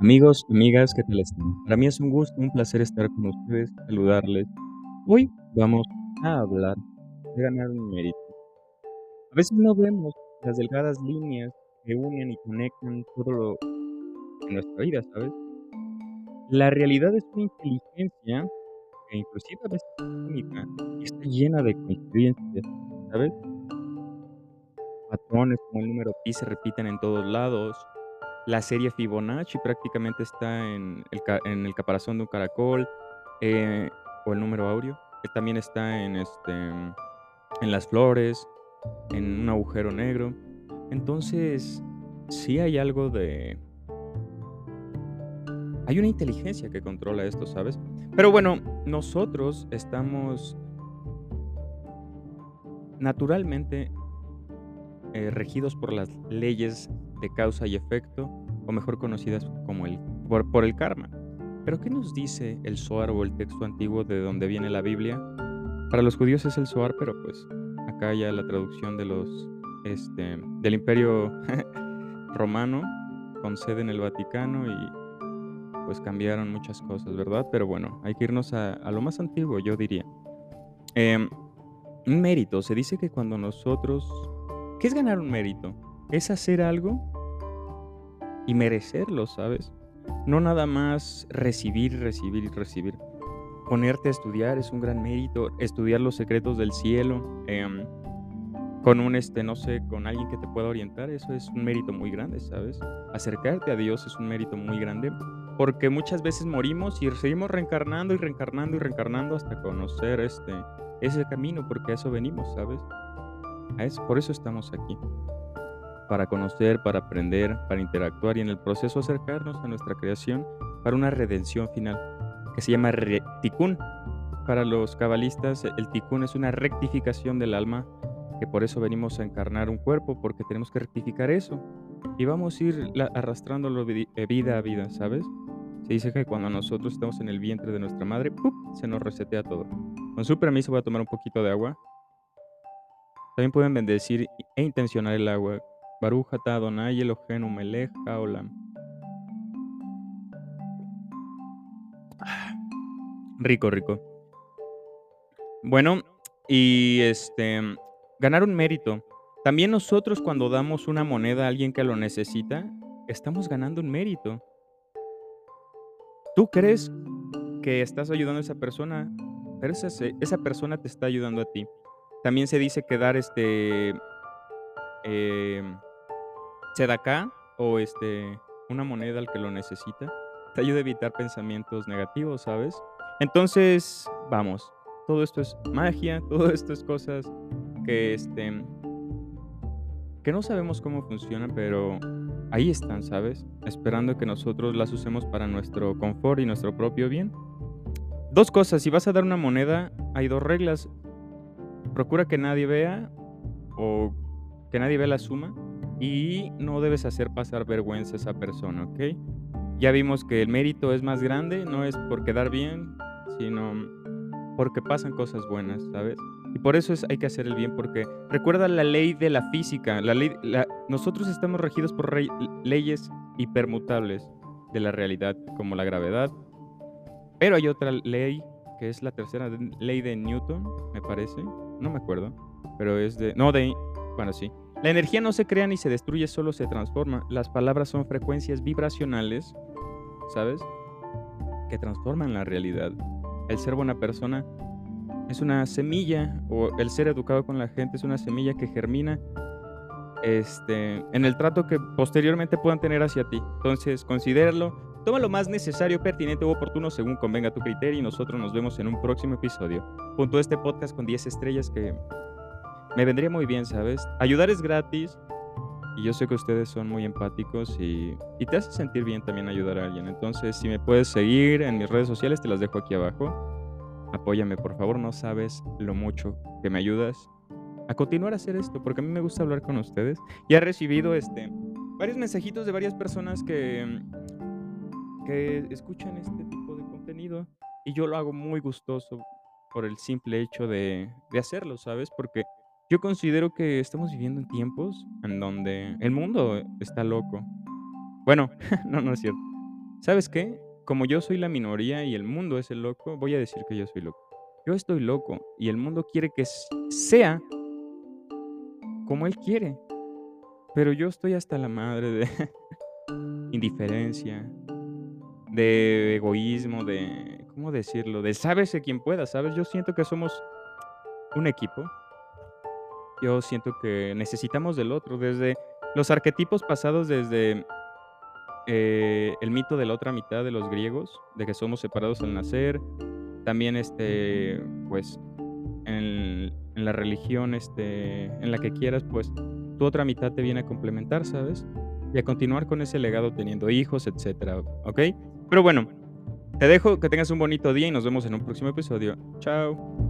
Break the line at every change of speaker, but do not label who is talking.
Amigos, amigas, ¿qué tal están? Para mí es un gusto, un placer estar con ustedes, saludarles. Hoy vamos a hablar de ganar un mérito. A veces no vemos las delgadas líneas que unen y conectan todo lo en nuestra vida, ¿sabes? La realidad es una inteligencia que inclusive a veces es única y está llena de coincidencias, ¿sabes? Patrones como el número pi se repiten en todos lados, la serie Fibonacci prácticamente está en el, caparazón de un caracol eh, o el número áureo. que también está en, este, en las flores, en un agujero negro. Entonces, sí hay algo de... Hay una inteligencia que controla esto, ¿sabes? Pero bueno, nosotros estamos naturalmente eh, regidos por las leyes de causa y efecto, o mejor conocidas como el, por, por el karma. Pero ¿qué nos dice el Zohar o el texto antiguo de donde viene la Biblia? Para los judíos es el Zohar, pero pues acá ya la traducción de los este del Imperio Romano con sede en el Vaticano y pues cambiaron muchas cosas, ¿verdad? Pero bueno, hay que irnos a, a lo más antiguo, yo diría. Em, un mérito, se dice que cuando nosotros... ¿Qué es ganar un mérito? Es hacer algo y merecerlo, ¿sabes? No nada más recibir, recibir y recibir. Ponerte a estudiar es un gran mérito, estudiar los secretos del cielo, em, con un, este, no sé, con alguien que te pueda orientar, eso es un mérito muy grande, ¿sabes? Acercarte a Dios es un mérito muy grande, porque muchas veces morimos y seguimos reencarnando y reencarnando y reencarnando hasta conocer este, ese camino, porque a eso venimos, ¿sabes? A por eso estamos aquí para conocer, para aprender, para interactuar y en el proceso acercarnos a nuestra creación para una redención final que se llama tikkun. Para los cabalistas, el tikkun es una rectificación del alma, que por eso venimos a encarnar un cuerpo, porque tenemos que rectificar eso. Y vamos a ir arrastrándolo eh, vida a vida, ¿sabes? Se dice que cuando nosotros estamos en el vientre de nuestra madre, ¡pup! se nos resetea todo. Con su permiso voy a tomar un poquito de agua. También pueden bendecir e intencionar el agua. Baruch atah Adonai Eloheinu melech haolam. Rico, rico. Bueno, y este, ganar un mérito. También nosotros cuando damos una moneda a alguien que lo necesita, estamos ganando un mérito. Tú crees que estás ayudando a esa persona, pero esa, esa persona te está ayudando a ti. También se dice que dar este eh, Sedacá o este, una moneda al que lo necesita, te ayuda a evitar pensamientos negativos, ¿sabes? Entonces, vamos, todo esto es magia, todo esto es cosas que, este, que no sabemos cómo funcionan, pero ahí están, ¿sabes? Esperando que nosotros las usemos para nuestro confort y nuestro propio bien. Dos cosas, si vas a dar una moneda, hay dos reglas. Procura que nadie vea o que nadie vea la suma y no debes hacer pasar vergüenza a esa persona, ¿ok? Ya vimos que el mérito es más grande, no es por quedar bien, sino porque pasan cosas buenas, ¿sabes? Y por eso es, hay que hacer el bien, porque recuerda la ley de la física, la ley, la- nosotros estamos regidos por rey- leyes hipermutables de la realidad, como la gravedad, pero hay otra ley, que es la tercera ley de Newton, me parece, no me acuerdo, pero es de, no, de, bueno, sí. La energía no se crea ni se destruye, solo se transforma. Las palabras son frecuencias vibracionales, ¿sabes? Que transforman la realidad. El ser buena persona es una semilla, o el ser educado con la gente es una semilla que germina este, en el trato que posteriormente puedan tener hacia ti. Entonces, considéralo, toma lo más necesario, pertinente u oportuno según convenga tu criterio y nosotros nos vemos en un próximo episodio. Punto este podcast con 10 estrellas que me vendría muy bien, ¿sabes? Ayudar es gratis y yo sé que ustedes son muy empáticos y, y te hace sentir bien también ayudar a alguien. Entonces, si me puedes seguir en mis redes sociales, te las dejo aquí abajo. Apóyame, por favor, no sabes lo mucho que me ayudas a continuar a hacer esto, porque a mí me gusta hablar con ustedes. Y he recibido este, varios mensajitos de varias personas que, que escuchan este tipo de contenido y yo lo hago muy gustoso por el simple hecho de, de hacerlo, ¿sabes? Porque yo considero que estamos viviendo en tiempos en donde el mundo está loco. Bueno, no, no es cierto. ¿Sabes qué? Como yo soy la minoría y el mundo es el loco, voy a decir que yo soy loco. Yo estoy loco y el mundo quiere que sea como él quiere, pero yo estoy hasta la madre de indiferencia, de egoísmo, de, ¿cómo decirlo? De sálvese quien pueda, ¿sabes? Yo siento que somos un equipo. Yo siento que necesitamos del otro, desde los arquetipos pasados, desde, eh, el mito de la otra mitad de los griegos, de que somos separados al nacer. También, este, pues, en en la religión, este, en la que quieras, pues, tu otra mitad te viene a complementar, ¿sabes? Y a continuar con ese legado teniendo hijos, etcétera, ¿okey? Pero bueno, te dejo, que tengas un bonito día y nos vemos en un próximo episodio. Chao.